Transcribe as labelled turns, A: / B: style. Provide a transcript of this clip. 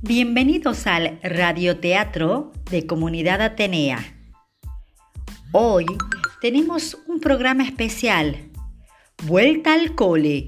A: Bienvenidos al radioteatro de Comunidad Atenea. Hoy tenemos un programa especial, Vuelta al Cole,